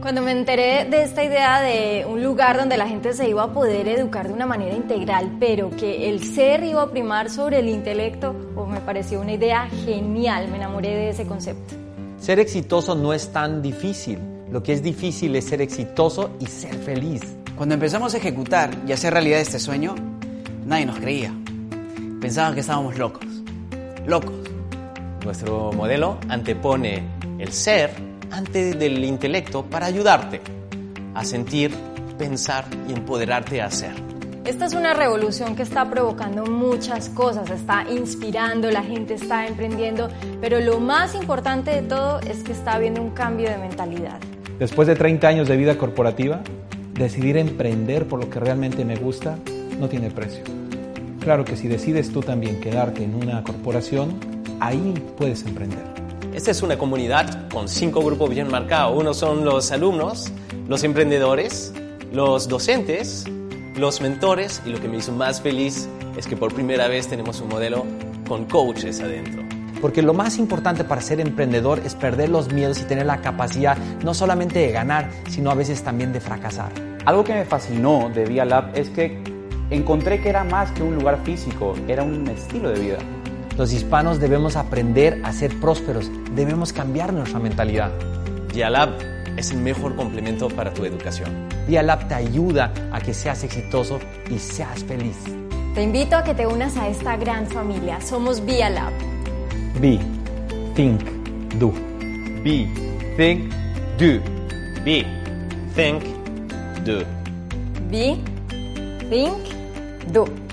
Cuando me enteré de esta idea de un lugar donde la gente se iba a poder educar de una manera integral, pero que el ser iba a primar sobre el intelecto, pues me pareció una idea genial, me enamoré de ese concepto. Ser exitoso no es tan difícil. Lo que es difícil es ser exitoso y ser feliz. Cuando empezamos a ejecutar y hacer realidad este sueño, nadie nos creía. Pensaban que estábamos locos. Locos. Nuestro modelo antepone el ser antes del intelecto para ayudarte a sentir, pensar y empoderarte a hacer. Esta es una revolución que está provocando muchas cosas, está inspirando, la gente está emprendiendo, pero lo más importante de todo es que está habiendo un cambio de mentalidad. Después de 30 años de vida corporativa, decidir emprender por lo que realmente me gusta no tiene precio. Claro que si decides tú también quedarte en una corporación, ahí puedes emprender. Esta es una comunidad con cinco grupos bien marcados. Uno son los alumnos, los emprendedores, los docentes, los mentores y lo que me hizo más feliz es que por primera vez tenemos un modelo con coaches adentro. Porque lo más importante para ser emprendedor es perder los miedos y tener la capacidad no solamente de ganar, sino a veces también de fracasar. Algo que me fascinó de Via Lab es que encontré que era más que un lugar físico, era un estilo de vida. Los hispanos debemos aprender a ser prósperos, debemos cambiar nuestra mentalidad. Dialab es el mejor complemento para tu educación. Dialab te ayuda a que seas exitoso y seas feliz. Te invito a que te unas a esta gran familia. Somos Via Lab. Be, think, do. Be, think, do. Be, think, do. Be, think, do.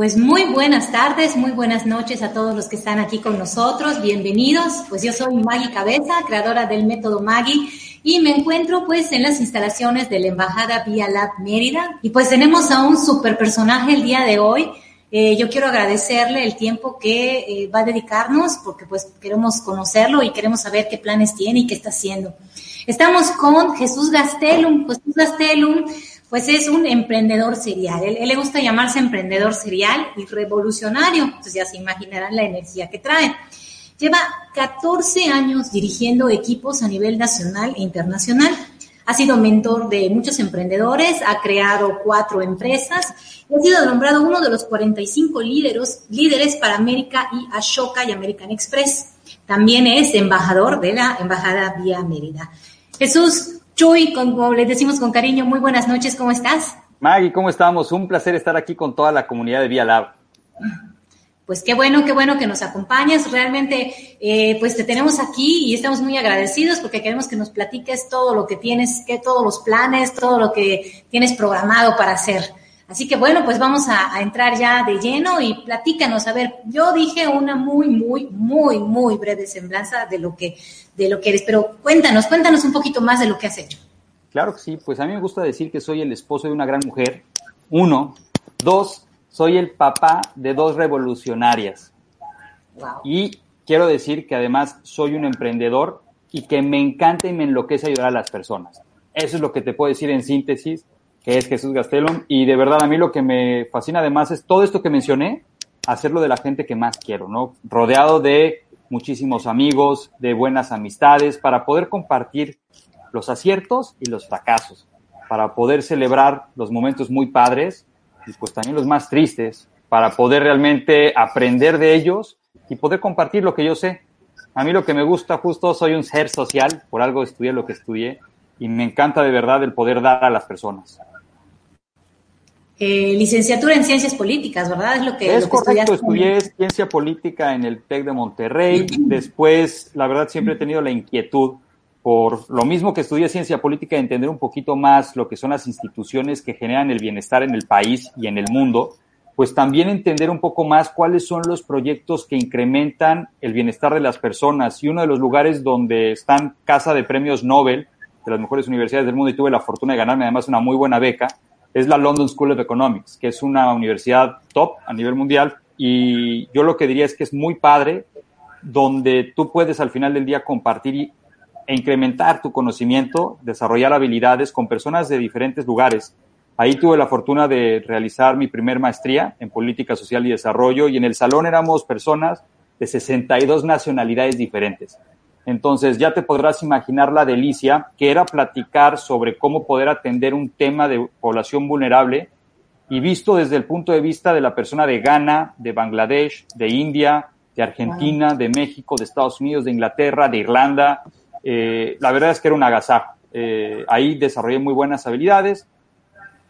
Pues muy buenas tardes, muy buenas noches a todos los que están aquí con nosotros. Bienvenidos. Pues yo soy Maggie Cabeza, creadora del método Maggie y me encuentro pues en las instalaciones de la Embajada Vía Lab Mérida y pues tenemos a un super personaje el día de hoy. Eh, yo quiero agradecerle el tiempo que eh, va a dedicarnos porque pues queremos conocerlo y queremos saber qué planes tiene y qué está haciendo. Estamos con Jesús Gastelum. Jesús Gastelum pues es un emprendedor serial. Él, le gusta llamarse emprendedor serial y revolucionario. Entonces ya se imaginarán la energía que trae. Lleva 14 años dirigiendo equipos a nivel nacional e internacional. Ha sido mentor de muchos emprendedores, ha creado cuatro empresas y ha sido nombrado uno de los 45 líderes, líderes para América y Ashoka y American Express. También es embajador de la Embajada Vía Mérida. Jesús, Chuy, como les decimos con cariño, muy buenas noches, ¿cómo estás? Maggie, ¿cómo estamos? Un placer estar aquí con toda la comunidad de Vía Lab. Pues qué bueno, qué bueno que nos acompañes. Realmente, eh, pues te tenemos aquí y estamos muy agradecidos porque queremos que nos platiques todo lo que tienes, que todos los planes, todo lo que tienes programado para hacer. Así que bueno, pues vamos a, a, entrar ya de lleno y platícanos. A ver, yo dije una muy, muy, muy, muy breve semblanza de lo que, de lo que eres, pero cuéntanos, cuéntanos un poquito más de lo que has hecho. Claro que sí, pues a mí me gusta decir que soy el esposo de una gran mujer. Uno, dos, soy el papá de dos revolucionarias. Wow. Y quiero decir que además soy un emprendedor y que me encanta y me enloquece ayudar a las personas. Eso es lo que te puedo decir en síntesis que es Jesús Gastelum. Y de verdad, a mí lo que me fascina además es todo esto que mencioné, hacerlo de la gente que más quiero, ¿no? Rodeado de muchísimos amigos, de buenas amistades, para poder compartir los aciertos y los fracasos, para poder celebrar los momentos muy padres y pues también los más tristes, para poder realmente aprender de ellos y poder compartir lo que yo sé. A mí lo que me gusta justo, soy un ser social, por algo estudié lo que estudié, y me encanta de verdad el poder dar a las personas. Eh, licenciatura en Ciencias Políticas, ¿verdad? Es lo que, es lo que correcto, estudié Ciencia Política en el TEC de Monterrey. Después, la verdad, siempre he tenido la inquietud, por lo mismo que estudié Ciencia Política, de entender un poquito más lo que son las instituciones que generan el bienestar en el país y en el mundo, pues también entender un poco más cuáles son los proyectos que incrementan el bienestar de las personas. Y uno de los lugares donde están casa de premios Nobel, de las mejores universidades del mundo, y tuve la fortuna de ganarme además una muy buena beca, es la London School of Economics, que es una universidad top a nivel mundial. Y yo lo que diría es que es muy padre, donde tú puedes al final del día compartir e incrementar tu conocimiento, desarrollar habilidades con personas de diferentes lugares Ahí tuve la fortuna de realizar mi primer maestría en política social y desarrollo y en el salón éramos personas de 62 nacionalidades diferentes. Entonces ya te podrás imaginar la delicia que era platicar sobre cómo poder atender un tema de población vulnerable y visto desde el punto de vista de la persona de Ghana, de Bangladesh, de India, de Argentina, de México, de Estados Unidos, de Inglaterra, de Irlanda. Eh, la verdad es que era un agasajo. Eh, ahí desarrollé muy buenas habilidades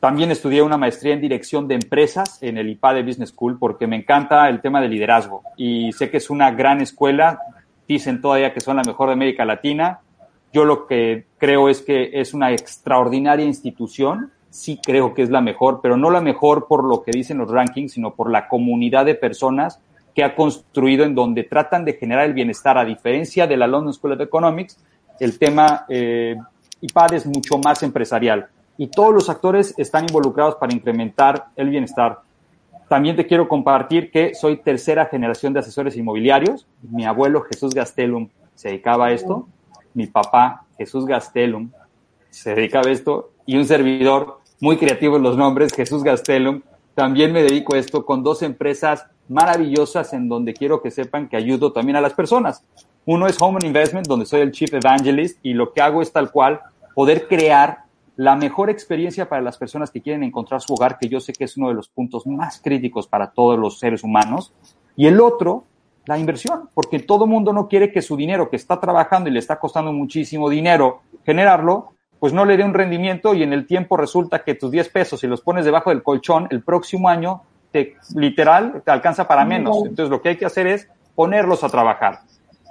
también estudié una maestría en dirección de empresas en el IPADE Business School porque me encanta el tema de liderazgo y sé que es una gran escuela. Dicen todavía que son la mejor de América Latina. Yo lo que creo es que es una extraordinaria institución. Sí creo que es la mejor, pero no la mejor por lo que dicen los rankings, sino por la comunidad de personas que ha construido en donde tratan de generar el bienestar. A diferencia de la London School of Economics, el tema eh, IPAD es mucho más empresarial y todos los actores están involucrados para incrementar el bienestar. También te quiero compartir que soy tercera generación de asesores inmobiliarios. Mi abuelo Jesús Gastelum se dedicaba a esto. Mi papá Jesús Gastelum se dedicaba a esto. Y un servidor muy creativo en los nombres, Jesús Gastelum, también me dedico a esto con dos empresas maravillosas en donde quiero que sepan que ayudo también a las personas. Uno es Home Investment, donde soy el Chief Evangelist y lo que hago es tal cual poder crear la mejor experiencia para las personas que quieren encontrar su hogar, que yo sé que es uno de los puntos más críticos para todos los seres humanos. Y el otro, la inversión, porque todo mundo no quiere que su dinero que está trabajando y le está costando muchísimo dinero generarlo, pues no le dé un rendimiento y en el tiempo resulta que tus 10 pesos, si los pones debajo del colchón, el próximo año te, literal te alcanza para menos. Entonces lo que hay que hacer es ponerlos a trabajar.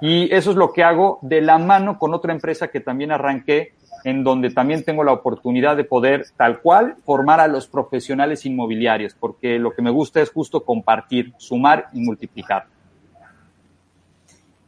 Y eso es lo que hago de la mano con otra empresa que también arranqué en donde también tengo la oportunidad de poder tal cual formar a los profesionales inmobiliarios, porque lo que me gusta es justo compartir, sumar y multiplicar.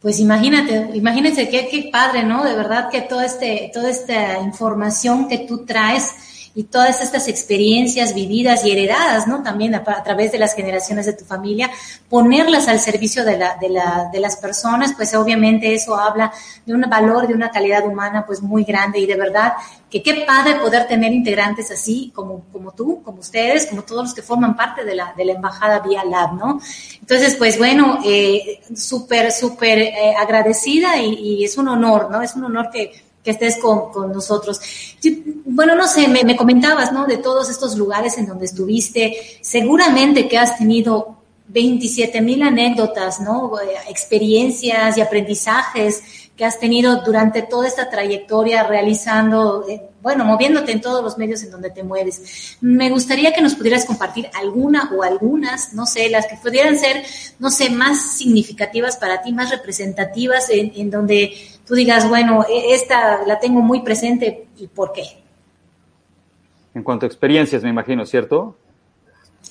Pues imagínate, imagínense qué, qué padre, ¿no? De verdad que todo este, toda esta información que tú traes y todas estas experiencias vividas y heredadas, ¿no? También a, través de las generaciones de tu familia, ponerlas al servicio de, la, de, la, las personas, pues obviamente eso habla de un valor, de una calidad humana pues muy grande y de verdad que qué padre poder tener integrantes así como, como tú, como ustedes, como todos los que forman parte de la, de la embajada Vía Lab, ¿no? Entonces, pues bueno, eh, súper, súper eh, agradecida y, y es un honor, ¿no? Es un honor que que estés con, con nosotros. Bueno, no sé, me, me, comentabas, ¿no? De todos estos lugares en donde estuviste, seguramente que has tenido 27 mil anécdotas, ¿no? Eh, experiencias y aprendizajes que has tenido durante toda esta trayectoria realizando, eh, bueno, moviéndote en todos los medios en donde te mueves. Me gustaría que nos pudieras compartir alguna o algunas, no sé, las que pudieran ser, no sé, más significativas para ti, más representativas, en, en donde tú digas, bueno, e, esta la tengo muy presente y por qué. En cuanto a experiencias, me imagino, ¿cierto?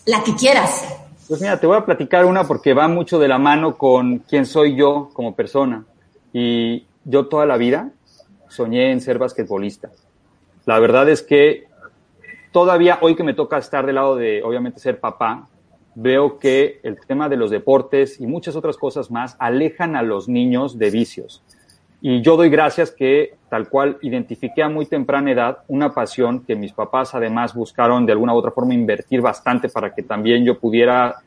La que quieras. Pues mira, te voy a platicar una porque va mucho de la mano con quién soy yo como persona. Y yo toda la vida soñé en ser basquetbolista. La verdad es que todavía hoy que me toca estar del lado de, obviamente, ser papá, veo que el tema de los deportes y muchas otras cosas más alejan a los niños de vicios. Y yo doy gracias que tal cual identifiqué a muy temprana edad una pasión que mis papás además buscaron de alguna otra forma invertir bastante para que también yo pudiera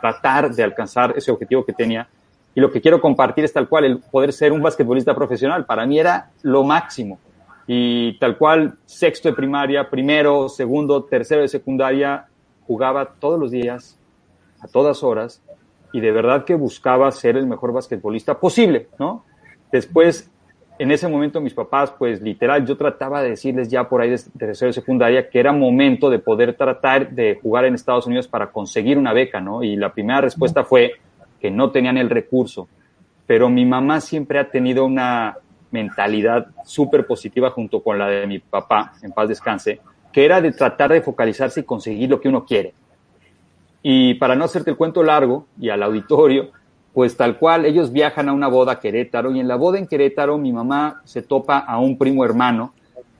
tratar de alcanzar ese objetivo que tenía y lo que quiero compartir es tal cual, el poder ser un basquetbolista profesional. Para mí era lo máximo. Y tal cual, sexto de primaria, primero, segundo, tercero de secundaria, jugaba todos los días, a todas horas, y de verdad que buscaba ser el mejor basquetbolista posible, ¿no? Después, en ese momento mis papás, pues literal, yo trataba de decirles ya por ahí de tercero de secundaria que era momento de poder tratar de jugar en Estados Unidos para conseguir una beca, ¿no? Y la primera respuesta fue, que no tenían el recurso. Pero mi mamá siempre ha tenido una mentalidad súper positiva junto con la de mi papá, en paz descanse, que era de tratar de focalizarse y conseguir lo que uno quiere. Y para no hacerte el cuento largo y al auditorio, pues tal cual, ellos viajan a una boda a Querétaro y en la boda en Querétaro mi mamá se topa a un primo hermano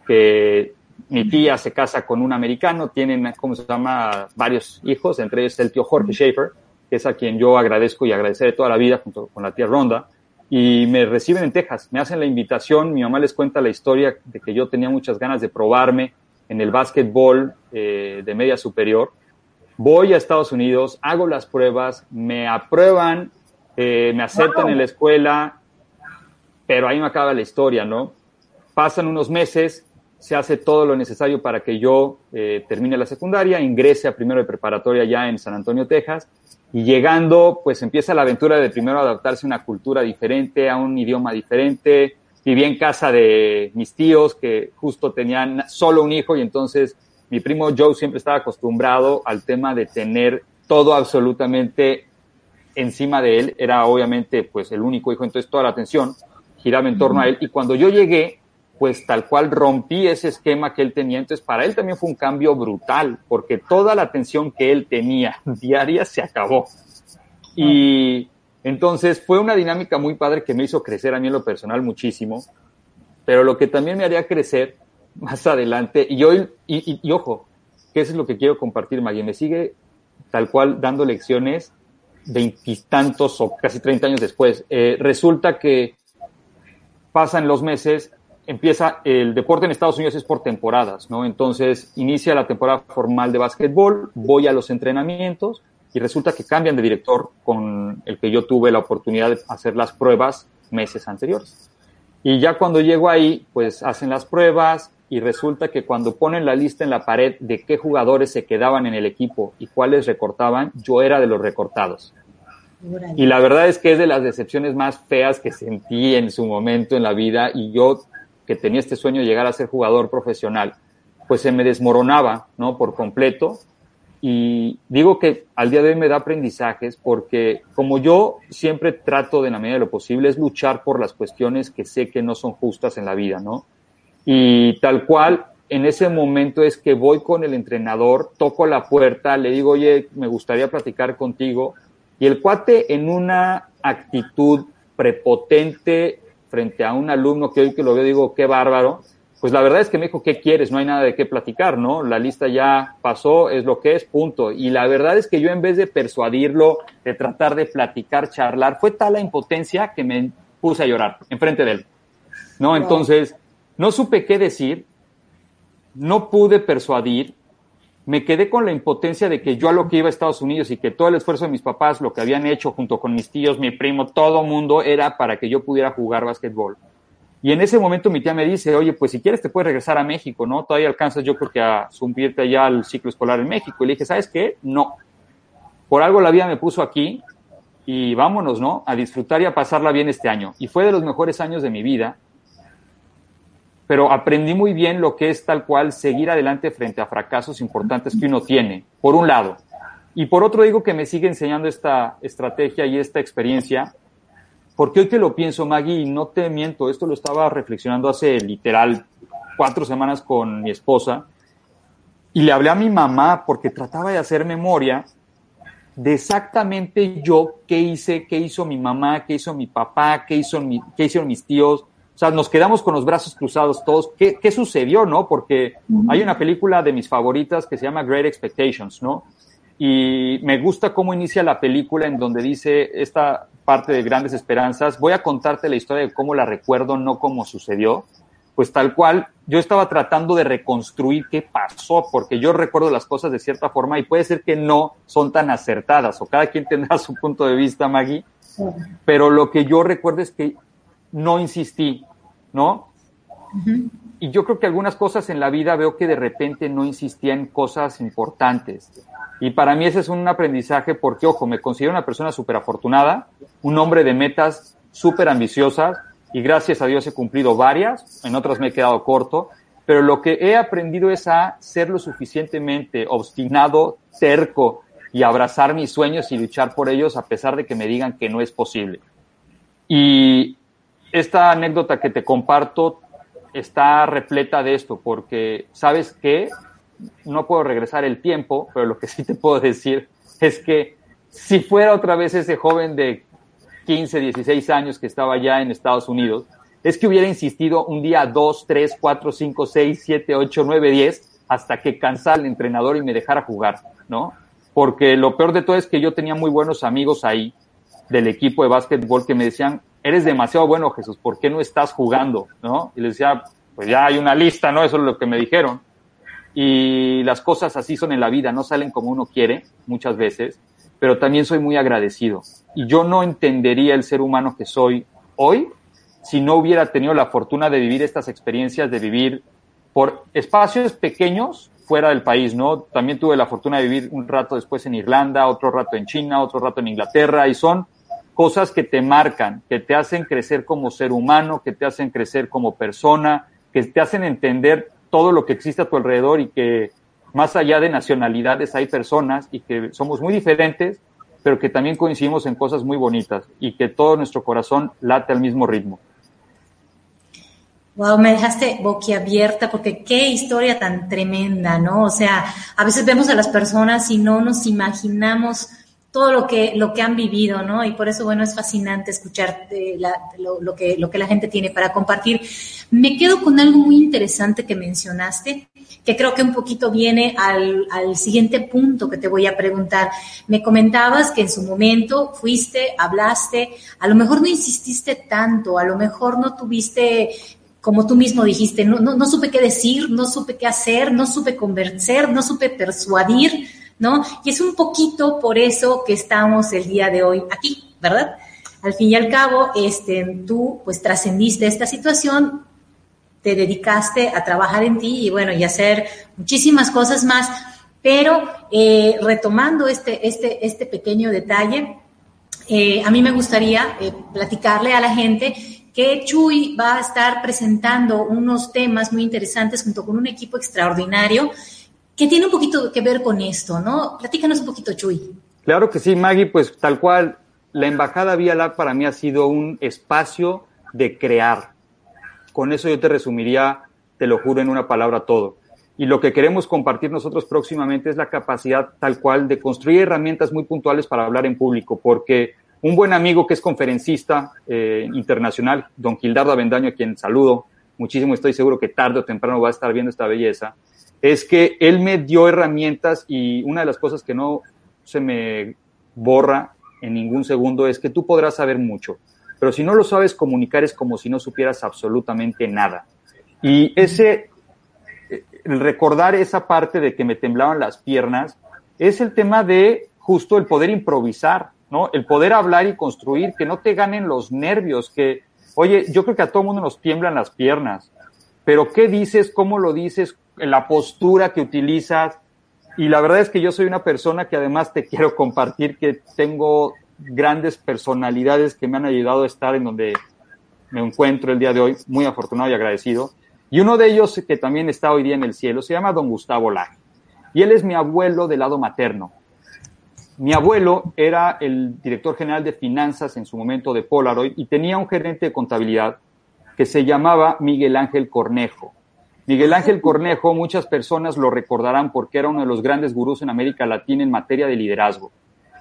que mi tía se casa con un americano, tienen, ¿cómo se llama?, varios hijos, entre ellos el tío Jorge Schaefer, que es a quien yo agradezco y agradeceré toda la vida junto con la tía Ronda, y me reciben en Texas, me hacen la invitación, mi mamá les cuenta la historia de que yo tenía muchas ganas de probarme en el básquetbol eh, de media superior, voy a Estados Unidos, hago las pruebas, me aprueban, eh, me aceptan en la escuela, pero ahí me acaba la historia, ¿no? Pasan unos meses, se hace todo lo necesario para que yo eh, termine la secundaria, ingrese a primero de preparatoria ya en San Antonio, Texas, y llegando, pues empieza la aventura de primero adaptarse a una cultura diferente, a un idioma diferente. Viví en casa de mis tíos que justo tenían solo un hijo y entonces mi primo Joe siempre estaba acostumbrado al tema de tener todo absolutamente encima de él. Era obviamente pues el único hijo, entonces toda la atención giraba en torno a él. Y cuando yo llegué, pues tal cual rompí ese esquema que él tenía. Entonces, para él también fue un cambio brutal, porque toda la atención que él tenía diaria se acabó. Y entonces fue una dinámica muy padre que me hizo crecer a mí en lo personal muchísimo, pero lo que también me haría crecer más adelante, y hoy, y, ojo, que eso es lo que quiero compartir, Maggie, me sigue tal cual dando lecciones veintitantos o casi treinta años después. Eh, resulta que pasan los meses empieza el deporte en Estados Unidos es por temporadas, ¿no? Entonces inicia la temporada formal de básquetbol, voy a los entrenamientos y resulta que cambian de director con el que yo tuve la oportunidad de hacer las pruebas meses anteriores. Y ya cuando llego ahí, pues hacen las pruebas y resulta que cuando ponen la lista en la pared de qué jugadores se quedaban en el equipo y cuáles recortaban, yo era de los recortados. Y la verdad es que es de las decepciones más feas que sentí en su momento en la vida y yo que tenía este sueño de llegar a ser jugador profesional, pues se me desmoronaba, ¿no? Por completo. Y digo que al día de hoy me da aprendizajes porque como yo siempre trato de la medida de lo posible es luchar por las cuestiones que sé que no son justas en la vida, ¿no? Y tal cual, en ese momento es que voy con el entrenador, toco la puerta, le digo, oye, me gustaría platicar contigo. Y el cuate en una actitud prepotente, frente a un alumno que hoy que lo veo digo, qué bárbaro, pues la verdad es que me dijo, ¿qué quieres? No hay nada de qué platicar, ¿no? La lista ya pasó, es lo que es, punto. Y la verdad es que yo en vez de persuadirlo, de tratar de platicar, charlar, fue tal la impotencia que me puse a llorar enfrente de él, ¿no? Entonces, no supe qué decir, no pude persuadir, me quedé con la impotencia de que yo a lo que iba a Estados Unidos y que todo el esfuerzo de mis papás, lo que habían hecho junto con mis tíos, mi primo, todo mundo era para que yo pudiera jugar básquetbol. Y en ese momento mi tía me dice, oye, pues si quieres te puedes regresar a México, ¿no? Todavía alcanzas yo creo que a subirte allá al ciclo escolar en México. Y le dije, ¿sabes qué? No. Por algo la vida me puso aquí y vámonos, ¿no? A disfrutar y a pasarla bien este año. Y fue de los mejores años de mi vida pero aprendí muy bien lo que es tal cual seguir adelante frente a fracasos importantes que uno tiene, por un lado. Y por otro digo que me sigue enseñando esta estrategia y esta experiencia, porque hoy que lo pienso, Maggie, no te miento, esto lo estaba reflexionando hace literal cuatro semanas con mi esposa, y le hablé a mi mamá porque trataba de hacer memoria de exactamente yo qué hice, qué hizo mi mamá, qué hizo mi papá, qué, hizo mi, qué hicieron mis tíos, o sea, nos quedamos con los brazos cruzados todos. ¿Qué, qué sucedió, no? Porque hay una película de mis favoritas que se llama Great Expectations, ¿no? Y me gusta cómo inicia la película en donde dice esta parte de grandes esperanzas. Voy a contarte la historia de cómo la recuerdo, no cómo sucedió. Pues tal cual, yo estaba tratando de reconstruir qué pasó, porque yo recuerdo las cosas de cierta forma y puede ser que no son tan acertadas, o cada quien tendrá su punto de vista, Maggie. Pero lo que yo recuerdo es que no insistí, ¿no? Y yo creo que algunas cosas en la vida veo que de repente no insistía en cosas importantes. Y para mí ese es un aprendizaje porque, ojo, me considero una persona súper afortunada, un hombre de metas súper ambiciosas y gracias a Dios he cumplido varias, en otras me he quedado corto, pero lo que he aprendido es a ser lo suficientemente obstinado, terco y abrazar mis sueños y luchar por ellos a pesar de que me digan que no es posible. Y esta anécdota que te comparto está repleta de esto, porque sabes que no puedo regresar el tiempo, pero lo que sí te puedo decir es que si fuera otra vez ese joven de 15, 16 años que estaba ya en Estados Unidos, es que hubiera insistido un día 2, 3, 4, 5, 6, 7, 8, 9, 10, hasta que cansara el entrenador y me dejara jugar, ¿no? Porque lo peor de todo es que yo tenía muy buenos amigos ahí del equipo de básquetbol que me decían, eres demasiado bueno, Jesús, ¿por qué no estás jugando? ¿No? Y les decía, pues ya hay una lista, ¿no? Eso es lo que me dijeron. Y las cosas así son en la vida, no salen como uno quiere muchas veces, pero también soy muy agradecido. Y yo no entendería el ser humano que soy hoy si no hubiera tenido la fortuna de vivir estas experiencias, de vivir por espacios pequeños fuera del país, ¿no? También tuve la fortuna de vivir un rato después en Irlanda, otro rato en China, otro rato en Inglaterra, y son cosas que te marcan, que te hacen crecer como ser humano, que te hacen crecer como persona, que te hacen entender todo lo que existe a tu alrededor y que más allá de nacionalidades hay personas y que somos muy diferentes, pero que también coincidimos en cosas muy bonitas y que todo nuestro corazón late al mismo ritmo. Wow, me dejaste boquiabierta porque qué historia tan tremenda, ¿no? O sea, a veces vemos a las personas y no nos imaginamos todo lo que, lo que han vivido, ¿no? Y por eso, bueno, es fascinante escuchar eh, lo, que, lo que la gente tiene para compartir. Me quedo con algo muy interesante que mencionaste, que creo que un poquito viene al, al siguiente punto que te voy a preguntar. Me comentabas que en su momento fuiste, hablaste, a lo mejor no insististe tanto, a lo mejor no tuviste como tú mismo dijiste, no, no, no supe qué decir, no supe qué hacer, no supe convencer, no supe persuadir, ¿no? Y es un poquito por eso que estamos el día de hoy aquí, ¿verdad? Al fin y al cabo, este, tú pues trascendiste esta situación, te dedicaste a trabajar en ti y bueno, y hacer muchísimas cosas más, pero eh, retomando este, este, este pequeño detalle, eh, a mí me gustaría eh, platicarle a la gente que Chuy va a estar presentando unos temas muy interesantes junto con un equipo extraordinario que tiene un poquito que ver con esto, ¿no? Platícanos un poquito, Chuy. Claro que sí, Maggie, pues tal cual, la Embajada Vía Lab para mí ha sido un espacio de crear. Con eso yo te resumiría, te lo juro, en una palabra todo. Y lo que queremos compartir nosotros próximamente es la capacidad tal cual de construir herramientas muy puntuales para hablar en público, porque un buen amigo que es conferencista eh, internacional, don Gildardo Avendaño, a quien saludo muchísimo, estoy seguro que tarde o temprano va a estar viendo esta belleza, es que él me dio herramientas y una de las cosas que no se me borra en ningún segundo es que tú podrás saber mucho, pero si no lo sabes comunicar es como si no supieras absolutamente nada. Y ese, el recordar esa parte de que me temblaban las piernas, es el tema de justo el poder improvisar, ¿no? El poder hablar y construir, que no te ganen los nervios, que, oye, yo creo que a todo mundo nos tiemblan las piernas, pero ¿qué dices? ¿Cómo lo dices? La postura que utilizas. Y la verdad es que yo soy una persona que además te quiero compartir que tengo grandes personalidades que me han ayudado a estar en donde me encuentro el día de hoy, muy afortunado y agradecido. Y uno de ellos que también está hoy día en el cielo se llama don Gustavo Laje. Y él es mi abuelo del lado materno. Mi abuelo era el director general de finanzas en su momento de Polaroid y tenía un gerente de contabilidad que se llamaba Miguel Ángel Cornejo. Miguel Ángel Cornejo, muchas personas lo recordarán porque era uno de los grandes gurús en América Latina en materia de liderazgo.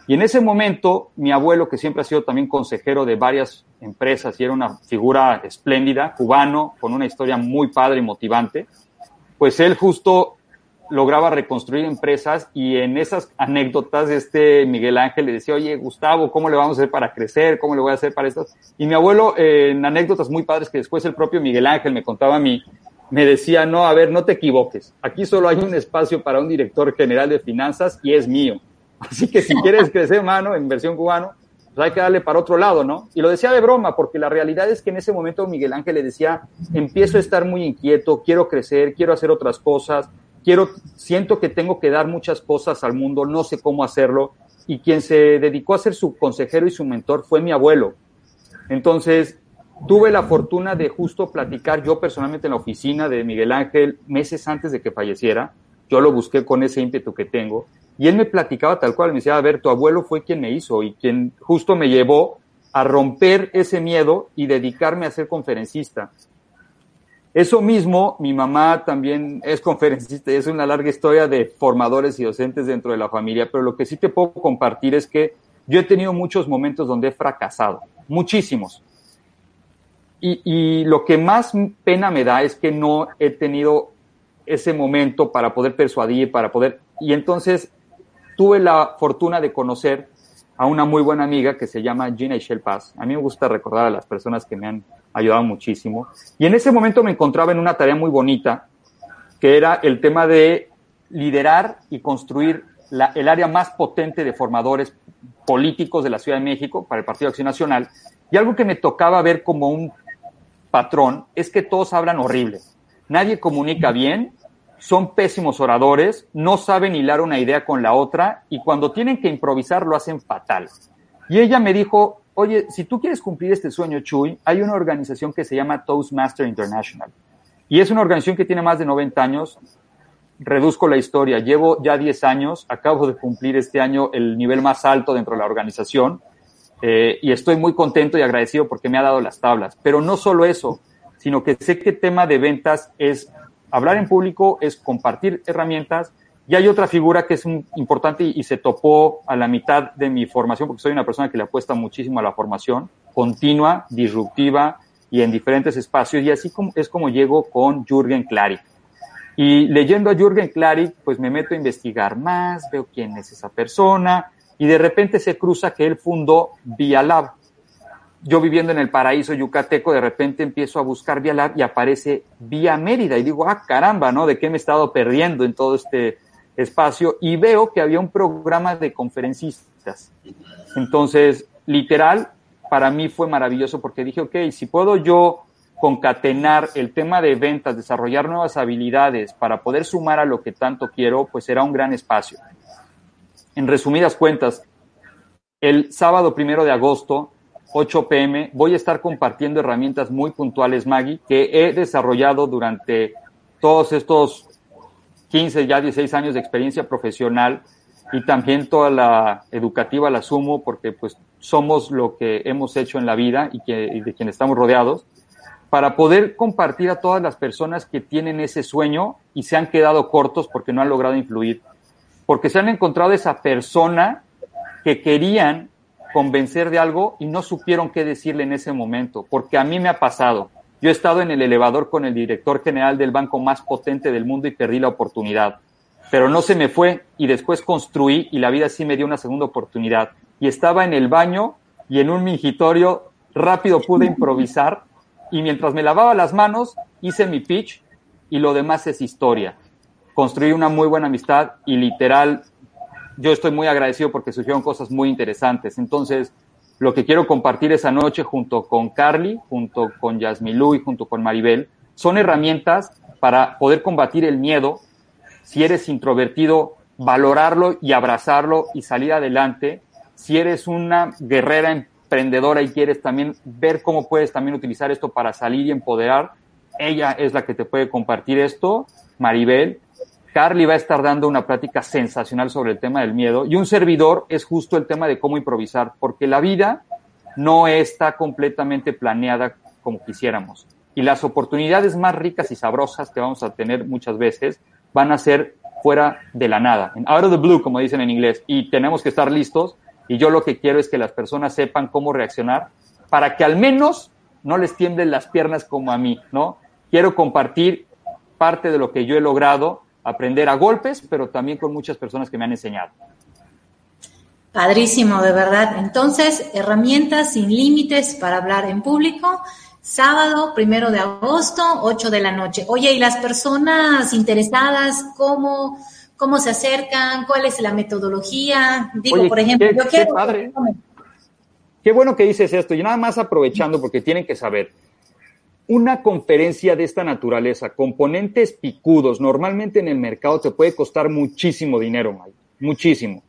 Y en ese momento, mi abuelo, que siempre ha sido también consejero de varias empresas y era una figura espléndida, cubano, con una historia muy padre y motivante, pues él justo lograba reconstruir empresas y en esas anécdotas este Miguel Ángel le decía, oye, Gustavo, ¿cómo le vamos a hacer para crecer? ¿Cómo le voy a hacer para esto? Y mi abuelo, en anécdotas muy padres que después el propio Miguel Ángel me contaba a mí, me decía, no, a ver, no te equivoques. Aquí solo hay un espacio para un director general de finanzas y es mío. Así que si quieres crecer, mano, en versión cubano, pues hay que darle para otro lado, ¿no? Y lo decía de broma, porque la realidad es que en ese momento Miguel Ángel le decía, empiezo a estar muy inquieto, quiero crecer, quiero hacer otras cosas, quiero, siento que tengo que dar muchas cosas al mundo, no sé cómo hacerlo. Y quien se dedicó a ser su consejero y su mentor fue mi abuelo. Entonces, Tuve la fortuna de justo platicar yo personalmente en la oficina de Miguel Ángel meses antes de que falleciera. Yo lo busqué con ese ímpetu que tengo. Y él me platicaba tal cual, me decía, a ver, tu abuelo fue quien me hizo y quien justo me llevó a romper ese miedo y dedicarme a ser conferencista. Eso mismo, mi mamá también es conferencista es una larga historia de formadores y docentes dentro de la familia, pero lo que sí te puedo compartir es que yo he tenido muchos momentos donde he fracasado, muchísimos. Y, lo que más pena me da es que no he tenido ese momento para poder persuadir, para poder... Y entonces tuve la fortuna de conocer a una muy buena amiga que se llama Gina Ishel Paz. A mí me gusta recordar a las personas que me han ayudado muchísimo. Y en ese momento me encontraba en una tarea muy bonita, que era el tema de liderar y construir la, el área más potente de formadores políticos de la Ciudad de México para el Partido Acción Nacional. Y algo que me tocaba ver como un patrón es que todos hablan horrible. Nadie comunica bien, son pésimos oradores, no saben hilar una idea con la otra y cuando tienen que improvisar lo hacen fatal. Y ella me dijo, oye, si tú quieres cumplir este sueño, Chuy, hay una organización que se llama Toastmaster International. Y es una organización que tiene más de 90 años. Reduzco la historia, llevo ya 10 años, acabo de cumplir este año el nivel más alto dentro de la organización eh, y estoy muy contento y agradecido porque me ha dado las tablas. Pero no solo eso, sino que sé que el tema de ventas es hablar en público, es compartir herramientas, y hay otra figura que es un, importante y, y, se topó a la mitad de mi formación, porque soy una persona que le apuesta muchísimo a la formación continua, disruptiva y en diferentes espacios. Y así como, es como llego con Jürgen Klarik. Y leyendo a Jürgen Klarik, pues me meto a investigar más, veo quién es esa persona y de repente se cruza que él fundó Vialab. Yo viviendo en el paraíso yucateco, de repente empiezo a buscar Vialab y aparece Vía Mérida y digo, ah, caramba, ¿no? ¿De qué me he estado perdiendo en todo este espacio y veo que había un programa de conferencistas. Entonces, literal, para mí fue maravilloso porque dije, ok, si puedo yo concatenar el tema de ventas, desarrollar nuevas habilidades para poder sumar a lo que tanto quiero, pues será un gran espacio. En resumidas cuentas, el sábado primero de agosto, 8 pm, voy a estar compartiendo herramientas muy puntuales, Maggie, que he desarrollado durante todos estos 15, ya 16 años de experiencia profesional y también toda la educativa la asumo porque pues somos lo que hemos hecho en la vida y de quien estamos rodeados, para poder compartir a todas las personas que tienen ese sueño y se han quedado cortos porque no han logrado influir, porque se han encontrado esa persona que querían convencer de algo y no supieron qué decirle en ese momento, porque a mí me ha pasado. Yo he estado en el elevador con el director general del banco más potente del mundo y perdí la oportunidad. Pero no se me fue y después construí y la vida sí me dio una segunda oportunidad. Y estaba en el baño y en un mingitorio rápido pude improvisar y mientras me lavaba las manos hice mi pitch y lo demás es historia. Construí una muy buena amistad y literal yo estoy muy agradecido porque surgieron cosas muy interesantes. Entonces, lo que quiero compartir esa noche junto con Carly, junto con Yasmilú y junto con Maribel, son herramientas para poder combatir el miedo. Si eres introvertido, valorarlo y abrazarlo y salir adelante. Si eres una guerrera emprendedora y quieres también ver cómo puedes también utilizar esto para salir y empoderar, ella es la que te puede compartir esto, Maribel. Carly va a estar dando una plática sensacional sobre el tema del miedo y un servidor es justo el tema de cómo improvisar, porque la vida no está completamente planeada como quisiéramos. Y las oportunidades más ricas y sabrosas que vamos a tener muchas veces van a ser fuera de la nada, out of the blue, como dicen en inglés, y tenemos que estar listos. Y yo lo que quiero es que las personas sepan cómo reaccionar para que al menos no les tiemblen las piernas como a mí, ¿no? Quiero compartir parte de lo que yo he logrado aprender a golpes, pero también con muchas personas que me han enseñado. Padrísimo, de verdad. Entonces, herramientas sin límites para hablar en público. Sábado, primero de agosto, 8 de la noche. Oye, ¿y las personas interesadas, cómo, cómo se acercan? ¿Cuál es la metodología? Digo, Oye, por ejemplo, qué, yo quiero... Padre. qué bueno que dices esto. Y nada más aprovechando, porque tienen que saber, una conferencia de esta naturaleza, componentes picudos, normalmente en el mercado te puede costar muchísimo dinero, Mike, muchísimo.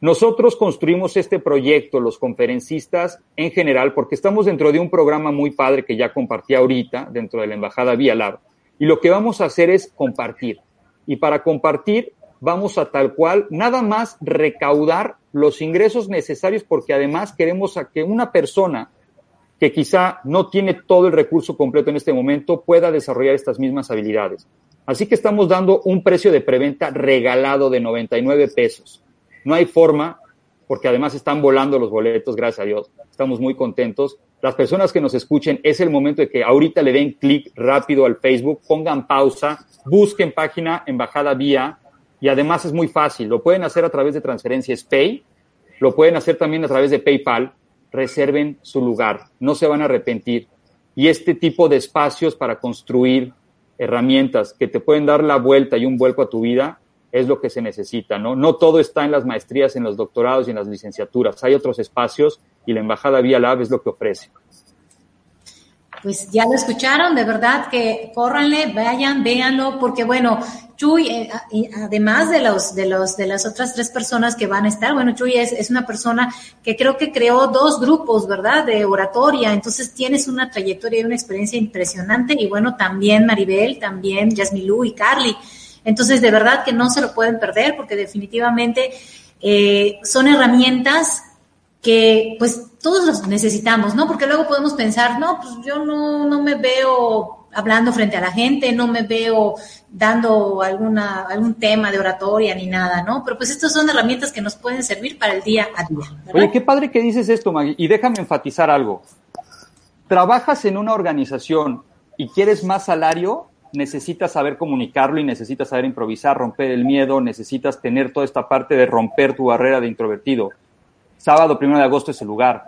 Nosotros construimos este proyecto, los conferencistas en general, porque estamos dentro de un programa muy padre que ya compartí ahorita dentro de la Embajada Vía Lab. Y lo que vamos a hacer es compartir. Y para compartir vamos a tal cual nada más recaudar los ingresos necesarios porque además queremos a que una persona que quizá no tiene todo el recurso completo en este momento pueda desarrollar estas mismas habilidades. Así que estamos dando un precio de preventa regalado de 99 pesos. No hay forma, porque además están volando los boletos, gracias a Dios. Estamos muy contentos. Las personas que nos escuchen, es el momento de que ahorita le den clic rápido al Facebook, pongan pausa, busquen página Embajada Vía y además es muy fácil. Lo pueden hacer a través de transferencias Pay, lo pueden hacer también a través de PayPal. Reserven su lugar, no se van a arrepentir. Y este tipo de espacios para construir herramientas que te pueden dar la vuelta y un vuelco a tu vida es lo que se necesita, ¿no? No todo está en las maestrías, en los doctorados y en las licenciaturas. Hay otros espacios y la Embajada Vía Lab es lo que ofrece. Pues ya lo escucharon, de verdad que córranle, vayan, véanlo, porque bueno, Chuy, eh, además de los, de los, de las otras tres personas que van a estar, bueno, Chuy es, es una persona que creo que creó dos grupos, ¿verdad? De oratoria, entonces tienes una trayectoria y una experiencia impresionante, y bueno, también Maribel, también Yasmilú y Carly. Entonces, de verdad que no se lo pueden perder, porque definitivamente eh, son herramientas que pues todos los necesitamos, ¿no? Porque luego podemos pensar, no, pues yo no, no me veo hablando frente a la gente, no me veo dando alguna, algún tema de oratoria ni nada, ¿no? Pero pues estas son herramientas que nos pueden servir para el día a día. Oye, qué padre que dices esto, Maggie, y déjame enfatizar algo. Trabajas en una organización y quieres más salario, necesitas saber comunicarlo y necesitas saber improvisar, romper el miedo, necesitas tener toda esta parte de romper tu barrera de introvertido sábado primero de agosto es el lugar.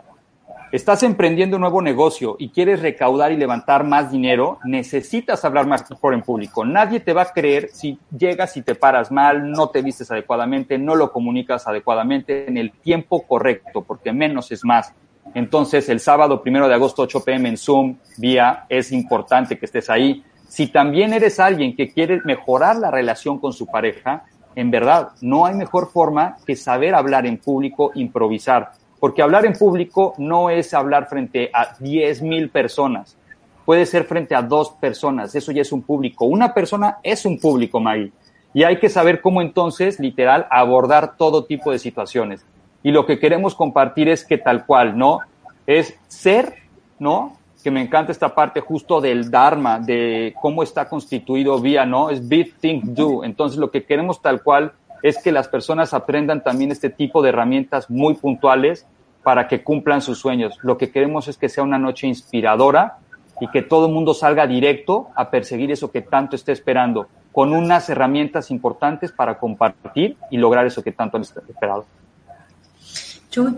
Estás emprendiendo un nuevo negocio y quieres recaudar y levantar más dinero, necesitas hablar más mejor en público. Nadie te va a creer si llegas y te paras mal, no te vistes adecuadamente, no lo comunicas adecuadamente en el tiempo correcto, porque menos es más. Entonces, el sábado primero de agosto, 8 pm en Zoom, vía, es importante que estés ahí. Si también eres alguien que quiere mejorar la relación con su pareja, en verdad, no hay mejor forma que saber hablar en público, improvisar, porque hablar en público no es hablar frente a 10 mil personas, puede ser frente a dos personas, eso ya es un público. Una persona es un público, Maggie, y hay que saber cómo entonces, literal, abordar todo tipo de situaciones. Y lo que queremos compartir es que tal cual, ¿no? Es ser, ¿no? Que me encanta esta parte justo del Dharma, de cómo está constituido vía, ¿no? Es be, think, do. Entonces, lo que queremos tal cual es que las personas aprendan también este tipo de herramientas muy puntuales para que cumplan sus sueños. Lo que queremos es que sea una noche inspiradora y que todo el mundo salga directo a perseguir eso que tanto esté esperando, con unas herramientas importantes para compartir y lograr eso que tanto han esperado.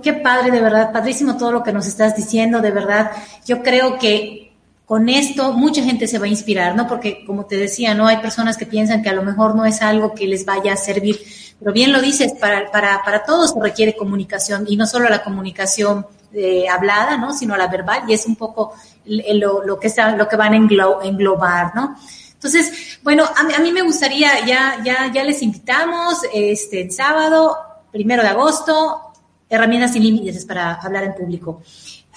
Qué padre, de verdad, padrísimo todo lo que nos estás diciendo, de verdad. Yo creo que con esto mucha gente se va a inspirar, ¿no? Porque como te decía, ¿no? Hay personas que piensan que a lo mejor no es algo que les vaya a servir, pero bien lo dices, para, para, para todos se requiere comunicación y no solo la comunicación eh, hablada, ¿no? Sino la verbal y es un poco lo, lo que, está, lo que van a englobar, ¿no? Entonces, bueno, a, a, mí me gustaría, ya, ya, ya les invitamos este el sábado, primero de agosto, herramientas sin límites para hablar en público.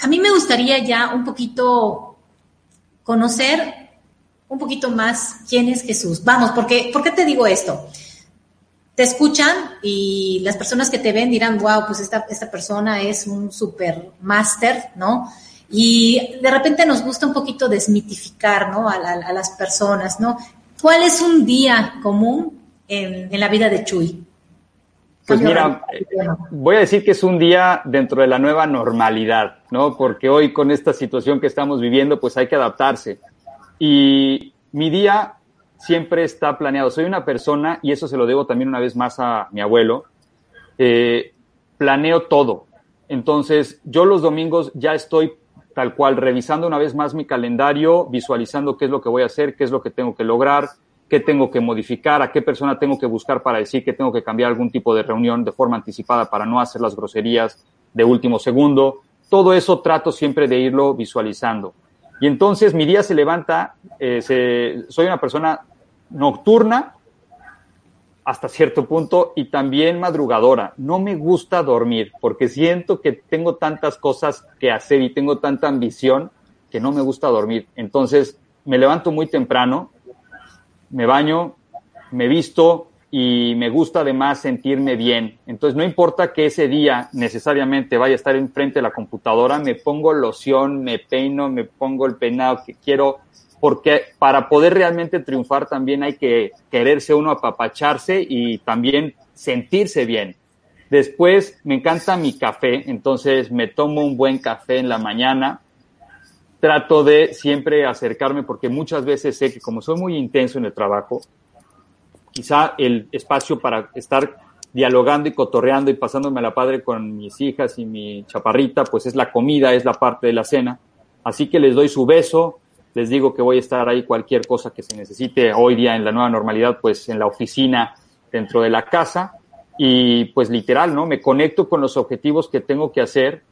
A mí me gustaría ya un poquito conocer un poquito más quién es Jesús. Vamos, porque, ¿por qué te digo esto? Te escuchan y las personas que te ven dirán, wow, pues esta, esta persona es un super máster, ¿no? Y de repente nos gusta un poquito desmitificar, ¿no? A, las personas, ¿no? ¿Cuál es un día común en, en la vida de Chuy? Pues mira, voy a decir que es un día dentro de la nueva normalidad, ¿no? Porque hoy con esta situación que estamos viviendo, pues hay que adaptarse. Y mi día siempre está planeado. Soy una persona, y eso se lo debo también una vez más a mi abuelo, eh, planeo todo. Entonces, yo los domingos ya estoy tal cual revisando una vez más mi calendario, visualizando qué es lo que voy a hacer, qué es lo que tengo que lograr, qué tengo que modificar, a qué persona tengo que buscar para decir que tengo que cambiar algún tipo de reunión de forma anticipada para no hacer las groserías de último segundo. Todo eso trato siempre de irlo visualizando. Y entonces mi día se levanta, eh, soy una persona nocturna hasta cierto punto y también madrugadora. No me gusta dormir porque siento que tengo tantas cosas que hacer y tengo tanta ambición que no me gusta dormir. Entonces me levanto muy temprano, me baño, me visto, y me gusta además sentirme bien. Entonces, no importa que ese día necesariamente vaya a estar enfrente de la computadora, me pongo loción, me peino, me pongo el peinado que quiero, porque para poder realmente triunfar también hay que quererse uno apapacharse y también sentirse bien. Después me encanta mi café, entonces me tomo un buen café en la mañana. Trato de siempre acercarme porque muchas veces sé que como soy muy intenso en el trabajo, quizá el espacio para estar dialogando y cotorreando y pasándome a la padre con mis hijas y mi chaparrita, pues es la comida, es la parte de la cena. Así que les doy su beso, les digo que voy a estar ahí cualquier cosa que se necesite hoy día en la nueva normalidad, pues en la oficina, dentro de la casa. Y pues literal, ¿no? Me conecto con los objetivos que tengo que hacer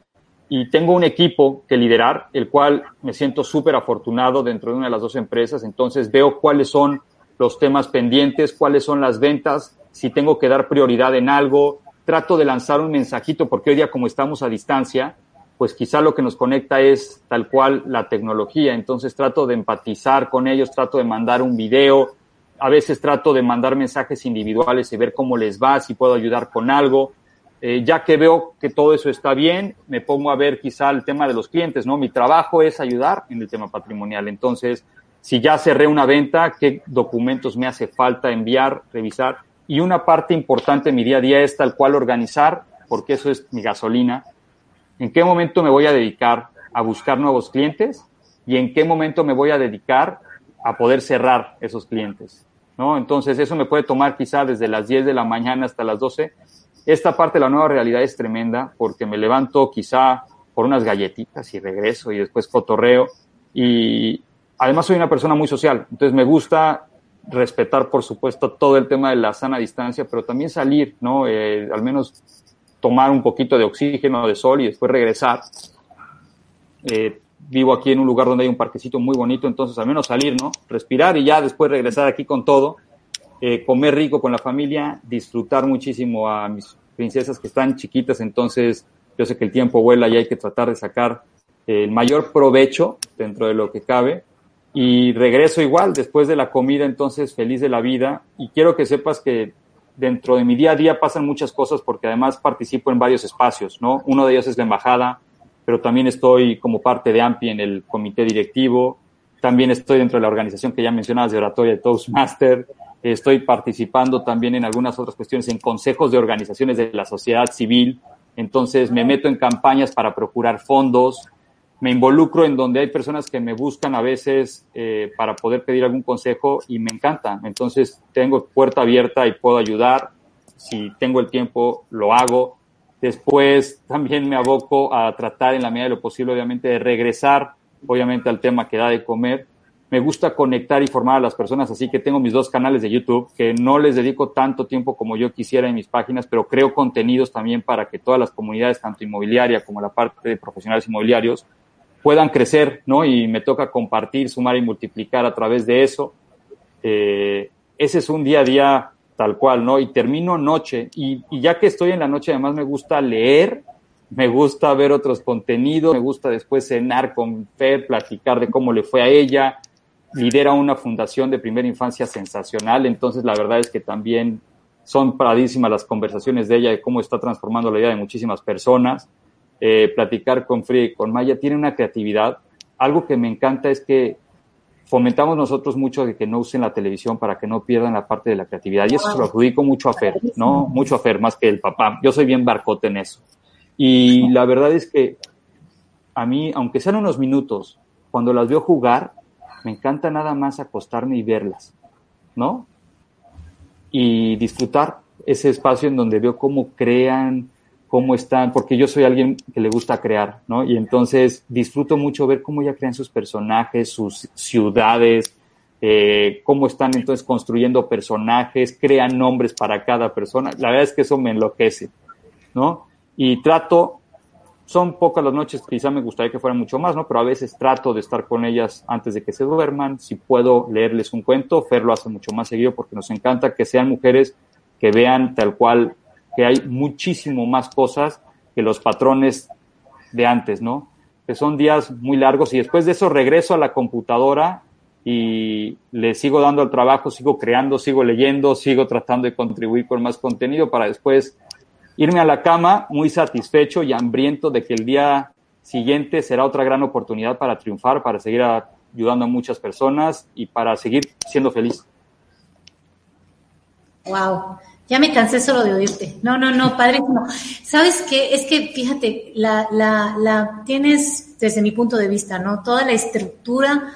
y tengo un equipo que liderar, el cual me siento súper afortunado dentro de una de las dos empresas. Entonces veo cuáles son los temas pendientes, cuáles son las ventas, si tengo que dar prioridad en algo, trato de lanzar un mensajito, porque hoy día como estamos a distancia, pues quizá lo que nos conecta es tal cual la tecnología, entonces trato de empatizar con ellos, trato de mandar un video, a veces trato de mandar mensajes individuales y ver cómo les va, si puedo ayudar con algo. Eh, ya que veo que todo eso está bien, me pongo a ver quizá el tema de los clientes, ¿no? Mi trabajo es ayudar en el tema patrimonial. Entonces, si ya cerré una venta, qué documentos me hace falta enviar, revisar. Y una parte importante en mi día a día es tal cual organizar, porque eso es mi gasolina. ¿En qué momento me voy a dedicar a buscar nuevos clientes? ¿Y en qué momento me voy a dedicar a poder cerrar esos clientes? ¿No? Entonces, eso me puede tomar quizá desde las 10 de la mañana hasta las 12. Esta parte de la nueva realidad es tremenda porque me levanto quizá por unas galletitas y regreso y después cotorreo y, además soy una persona muy social, entonces me gusta respetar, por supuesto, todo el tema de la sana distancia, pero también salir, ¿no? Eh, al menos tomar un poquito de oxígeno, de sol y después regresar. Eh, vivo aquí en un lugar donde hay un parquecito muy bonito, entonces al menos salir, ¿no? Respirar y ya después regresar aquí con todo, eh, comer rico con la familia, disfrutar muchísimo a mis princesas que están chiquitas, entonces yo sé que el tiempo vuela y hay que tratar de sacar el mayor provecho dentro de lo que cabe y regreso igual después de la comida, entonces feliz de la vida. Y quiero que sepas que dentro de mi día a día pasan muchas cosas porque además participo en varios espacios, ¿no? Uno de ellos es la embajada, pero también estoy como parte de AMPI en el comité directivo. También estoy dentro de la organización que ya mencionabas de oratoria de Toastmaster. Estoy participando también en algunas otras cuestiones en consejos de organizaciones de la sociedad civil. Entonces me meto en campañas para procurar fondos, me involucro en donde hay personas que me buscan a veces eh, para poder pedir algún consejo y me encanta. Entonces tengo puerta abierta y puedo ayudar. Si tengo el tiempo, lo hago. Después también me aboco a tratar en la medida de lo posible, obviamente, de regresar, obviamente, al tema que da de comer. Me gusta conectar y formar a las personas, así que tengo mis dos canales de YouTube, que no les dedico tanto tiempo como yo quisiera en mis páginas, pero creo contenidos también para que todas las comunidades, tanto inmobiliaria como la parte de profesionales inmobiliarios, puedan crecer, ¿no? Y me toca compartir, sumar y multiplicar a través de eso. Eh, ese es un día a día tal cual, ¿no? Y termino noche. Y, y, ya que estoy en la noche, además me gusta leer, me gusta ver otros contenidos, me gusta después cenar con Fer, platicar de cómo le fue a ella. Lidera una fundación de primera infancia sensacional, entonces la verdad es que también son paradísimas las conversaciones de ella de cómo está transformando la vida de muchísimas personas. Eh, platicar con Frida y con Maya, tiene una creatividad. Algo que me encanta es que fomentamos nosotros mucho de que no usen la televisión para que no pierdan la parte de la creatividad. Y eso se lo adjudico mucho a Fer, ¿no? Mucho a Fer, más que el papá. Yo soy bien barcote en eso. Y la verdad es que a mí, aunque sean unos minutos, cuando las veo jugar, me encanta nada más acostarme y verlas, ¿no? Y disfrutar ese espacio en donde veo cómo crean, cómo están, porque yo soy alguien que le gusta crear, ¿no? Y entonces disfruto mucho ver cómo ya crean sus personajes, sus ciudades, eh, cómo están entonces construyendo personajes, crean nombres para cada persona. La verdad es que eso me enloquece, ¿no? Y trato, son pocas las noches, quizá me gustaría que fueran mucho más, ¿no? Pero a veces trato de estar con ellas antes de que se duerman. Si puedo leerles un cuento, Fer lo hace mucho más seguido porque nos encanta que sean mujeres que vean tal cual que hay muchísimo más cosas que los patrones de antes, ¿no? Que son días muy largos y después de eso regreso a la computadora y le sigo dando al trabajo, sigo creando, sigo leyendo, sigo tratando de contribuir con más contenido para después irme a la cama muy satisfecho y hambriento de que el día siguiente será otra gran oportunidad para triunfar, para seguir ayudando a muchas personas y para seguir siendo feliz. Wow, ya me cansé solo de oírte. No, no, no, padrísimo. ¿Sabes qué? Es que, fíjate, la, la, la tienes desde mi punto de vista, ¿no? Toda la estructura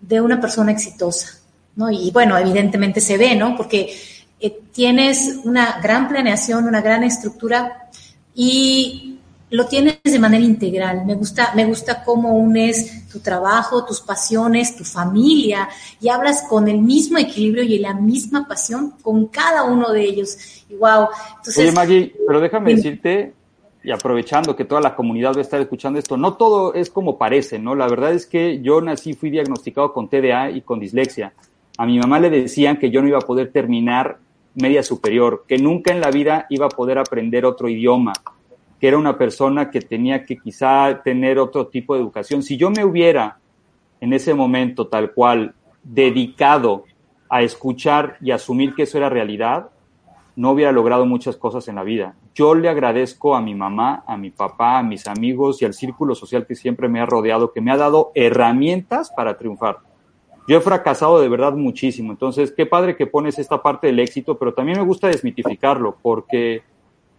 de una persona exitosa, ¿no? Y bueno, evidentemente se ve, ¿no? Porque eh, tienes una gran planeación, una gran estructura y lo tienes de manera integral. Me gusta, me gusta cómo unes tu trabajo, tus pasiones, tu familia y hablas con el mismo equilibrio y la misma pasión con cada uno de ellos. Y wow. Entonces, Oye, Maggie, pero déjame decirte, y aprovechando que toda la comunidad va a estar escuchando esto, no todo es como parece, ¿no? La verdad es que yo nací, fui diagnosticado con TDA y con dislexia. A mi mamá le decían que yo no iba a poder terminar media superior, que nunca en la vida iba a poder aprender otro idioma que era una persona que tenía que quizá tener otro tipo de educación. Si yo me hubiera en ese momento tal cual dedicado a escuchar y asumir que eso era realidad, no hubiera logrado muchas cosas en la vida. Yo le agradezco a mi mamá, a mi papá, a mis amigos y al círculo social que siempre me ha rodeado, que me ha dado herramientas para triunfar. Yo he fracasado de verdad muchísimo, entonces qué padre que pones esta parte del éxito, pero también me gusta desmitificarlo, porque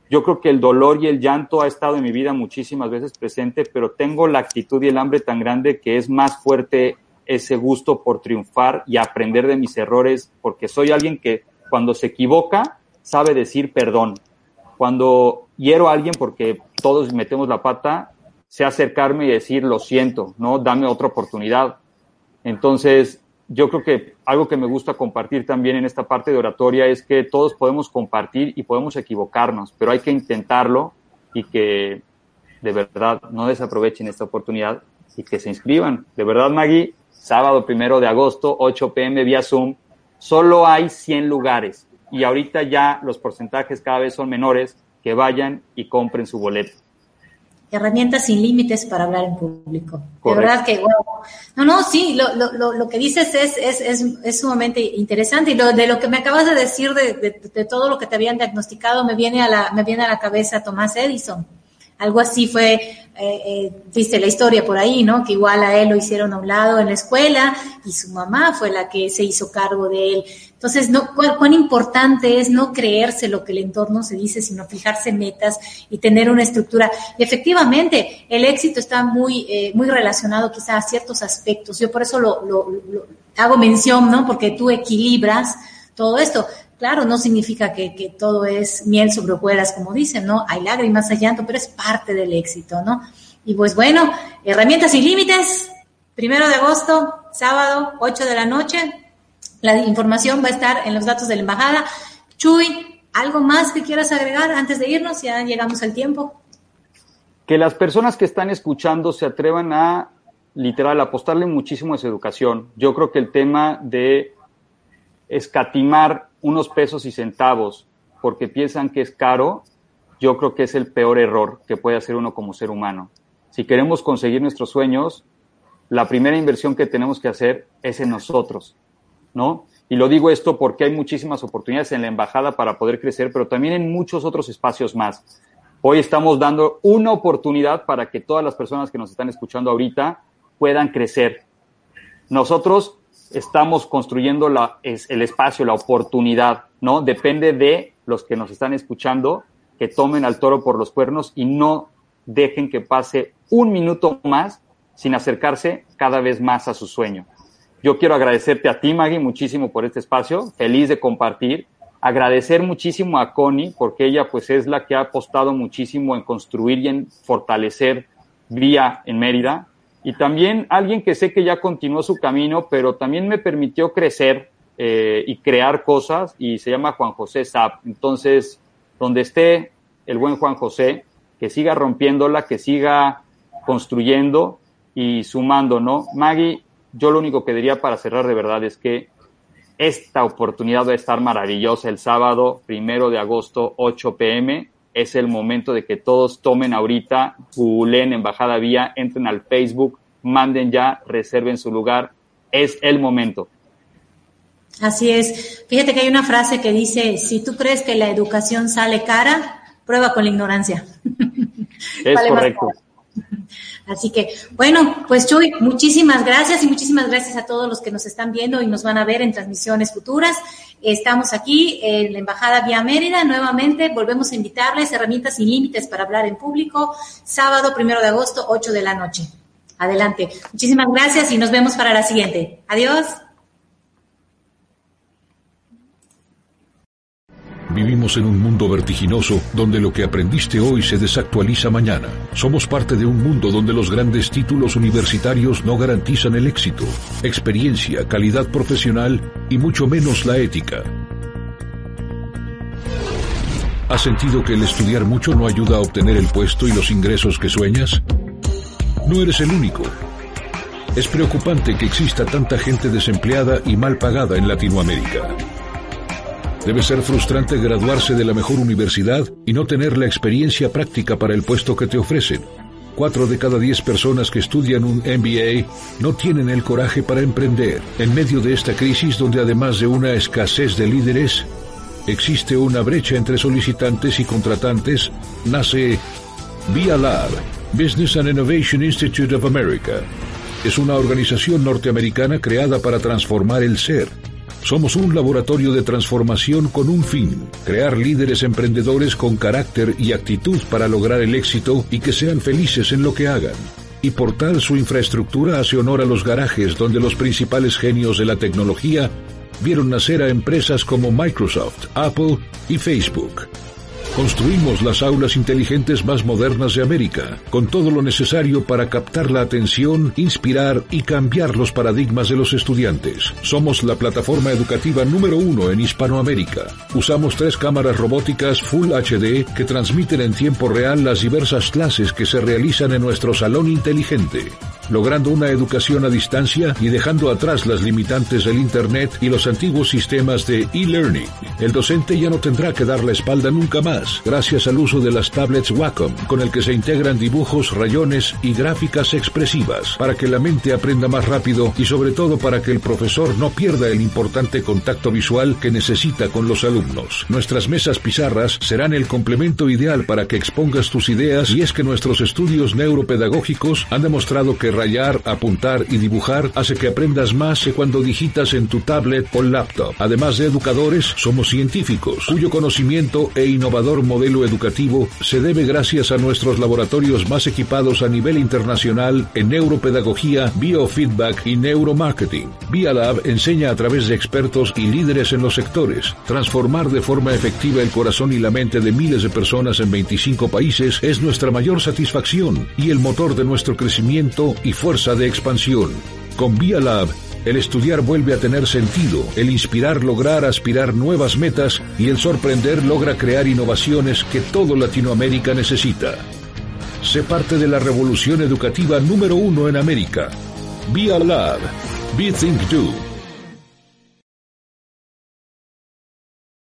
yo creo que el dolor y el llanto ha estado en mi vida muchísimas veces presente, pero tengo la actitud y el hambre tan grande que es más fuerte ese gusto por triunfar y aprender de mis errores, porque soy alguien que cuando se equivoca sabe decir perdón. Cuando hiero a alguien, porque todos metemos la pata, sé acercarme y decir lo siento, no, dame otra oportunidad. Entonces, yo creo que algo que me gusta compartir también en esta parte de oratoria es que todos podemos compartir y podemos equivocarnos, pero hay que intentarlo y que de verdad no desaprovechen esta oportunidad y que se inscriban. De verdad, Maggie, sábado primero de agosto, 8 pm vía Zoom, solo hay 100 lugares y ahorita ya los porcentajes cada vez son menores, que vayan y compren su boleto herramientas sin límites para hablar en público. De verdad que, no, no, sí, lo, lo, lo que dices es, es, es, es, sumamente interesante y lo, de lo que me acabas de decir de, de, de, todo lo que te habían diagnosticado me viene a la, me viene a la cabeza Tomás Edison. Algo así fue, eh, eh, dice la historia por ahí, ¿no? Que igual a él lo hicieron a un lado en la escuela y su mamá fue la que se hizo cargo de él. Entonces, no, cuán, importante es no creerse lo que el entorno se dice, sino fijarse metas y tener una estructura. Y efectivamente, el éxito está muy, eh, muy relacionado quizá a ciertos aspectos. Yo por eso lo, lo, hago mención, ¿no? Porque tú equilibras todo esto. Claro, no significa que, que, todo es miel sobre hojuelas, como dicen, ¿no? Hay lágrimas, hay llanto, pero es parte del éxito, ¿no? Y pues bueno, herramientas sin límites, primero de agosto, sábado, 8 de la noche. La información va a estar en los datos de la embajada. Chuy, ¿algo más que quieras agregar antes de irnos? Ya llegamos al tiempo. Que las personas que están escuchando se atrevan a, literal, apostarle muchísimo a su educación. Yo creo que el tema de escatimar unos pesos y centavos porque piensan que es caro, yo creo que es el peor error que puede hacer uno como ser humano. Si queremos conseguir nuestros sueños, la primera inversión que tenemos que hacer es en nosotros, ¿no? Y lo digo esto porque hay muchísimas oportunidades en la embajada para poder crecer, pero también en muchos otros espacios más. Hoy estamos dando una oportunidad para que todas las personas que nos están escuchando ahorita puedan crecer. Nosotros estamos construyendo la, es, el espacio, la oportunidad, ¿no? Depende de los que nos están escuchando que tomen al toro por los cuernos y no dejen que pase un minuto más sin acercarse cada vez más a su sueño. Yo quiero agradecerte a ti, Maggie, muchísimo por este espacio, feliz de compartir. Agradecer muchísimo a Connie, porque ella pues es la que ha apostado muchísimo en construir y en fortalecer Vía en Mérida y también alguien que sé que ya continuó su camino, pero también me permitió crecer eh, y crear cosas y se llama Juan José Zap. Entonces, donde esté el buen Juan José, que siga rompiéndola, que siga construyendo y sumando, ¿no? Maggie, yo lo único que diría para cerrar de verdad es que esta oportunidad va a estar maravillosa el sábado, primero de agosto, 8 pm es el momento de que todos tomen ahorita, googleen Embajada Vía, entren al Facebook, manden ya, reserven su lugar. es el momento. Así es. Fíjate que hay una frase que dice, si tú crees que la educación sale cara, prueba con la ignorancia. Es correcto. Así que, bueno, pues Chuy, muchísimas gracias y muchísimas gracias a todos los que nos están viendo y nos van a ver en transmisiones futuras. Estamos aquí en la Embajada Vía Mérida, nuevamente volvemos a invitarles herramientas sin límites para hablar en público, sábado primero de agosto, 8 de la noche. Adelante. Muchísimas gracias y nos vemos para la siguiente. Adiós. Vivimos en un mundo vertiginoso donde lo que aprendiste hoy se desactualiza mañana. Somos parte de un mundo donde los grandes títulos universitarios no garantizan el éxito, experiencia, calidad profesional y mucho menos la ética. ¿Has sentido que el estudiar mucho no ayuda a obtener el puesto y los ingresos que sueñas? No eres el único. Es preocupante que exista tanta gente desempleada y mal pagada en Latinoamérica. Debe ser frustrante graduarse de la mejor universidad y no tener la experiencia práctica para el puesto que te ofrecen. Cuatro de cada diez personas que estudian un MBA no tienen el coraje para emprender. En medio de esta crisis donde además de una escasez de líderes, existe una brecha entre solicitantes y contratantes, nace Via Business and Innovation Institute of America. Es una organización norteamericana creada para transformar el ser somos un laboratorio de transformación con un fin, crear líderes emprendedores con carácter y actitud para lograr el éxito y que sean felices en lo que hagan. Y por tal su infraestructura hace honor a los garajes donde los principales genios de la tecnología vieron nacer a empresas como Microsoft, Apple y Facebook. Construimos las aulas inteligentes más modernas de América, con todo lo necesario para captar la atención, inspirar y cambiar los paradigmas de los estudiantes. Somos la plataforma educativa número uno en Hispanoamérica. Usamos tres cámaras robóticas Full HD que transmiten en tiempo real las diversas clases que se realizan en nuestro salón inteligente logrando una educación a distancia y dejando atrás las limitantes del Internet y los antiguos sistemas de e-learning. El docente ya no tendrá que dar la espalda nunca más, gracias al uso de las tablets Wacom, con el que se integran dibujos, rayones y gráficas expresivas, para que la mente aprenda más rápido y sobre todo para que el profesor no pierda el importante contacto visual que necesita con los alumnos. Nuestras mesas pizarras serán el complemento ideal para que expongas tus ideas y es que nuestros estudios neuropedagógicos han demostrado que rayar, apuntar y dibujar hace que aprendas más que cuando digitas en tu tablet o laptop. Además de educadores, somos científicos, cuyo conocimiento e innovador modelo educativo se debe gracias a nuestros laboratorios más equipados a nivel internacional en neuropedagogía, biofeedback y neuromarketing. ViaLab enseña a través de expertos y líderes en los sectores. Transformar de forma efectiva el corazón y la mente de miles de personas en 25 países es nuestra mayor satisfacción y el motor de nuestro crecimiento y fuerza de expansión. Con Via Lab, el estudiar vuelve a tener sentido, el inspirar lograr aspirar nuevas metas y el sorprender logra crear innovaciones que todo Latinoamérica necesita. Sé parte de la revolución educativa número uno en América. Via Lab. Be Think Do.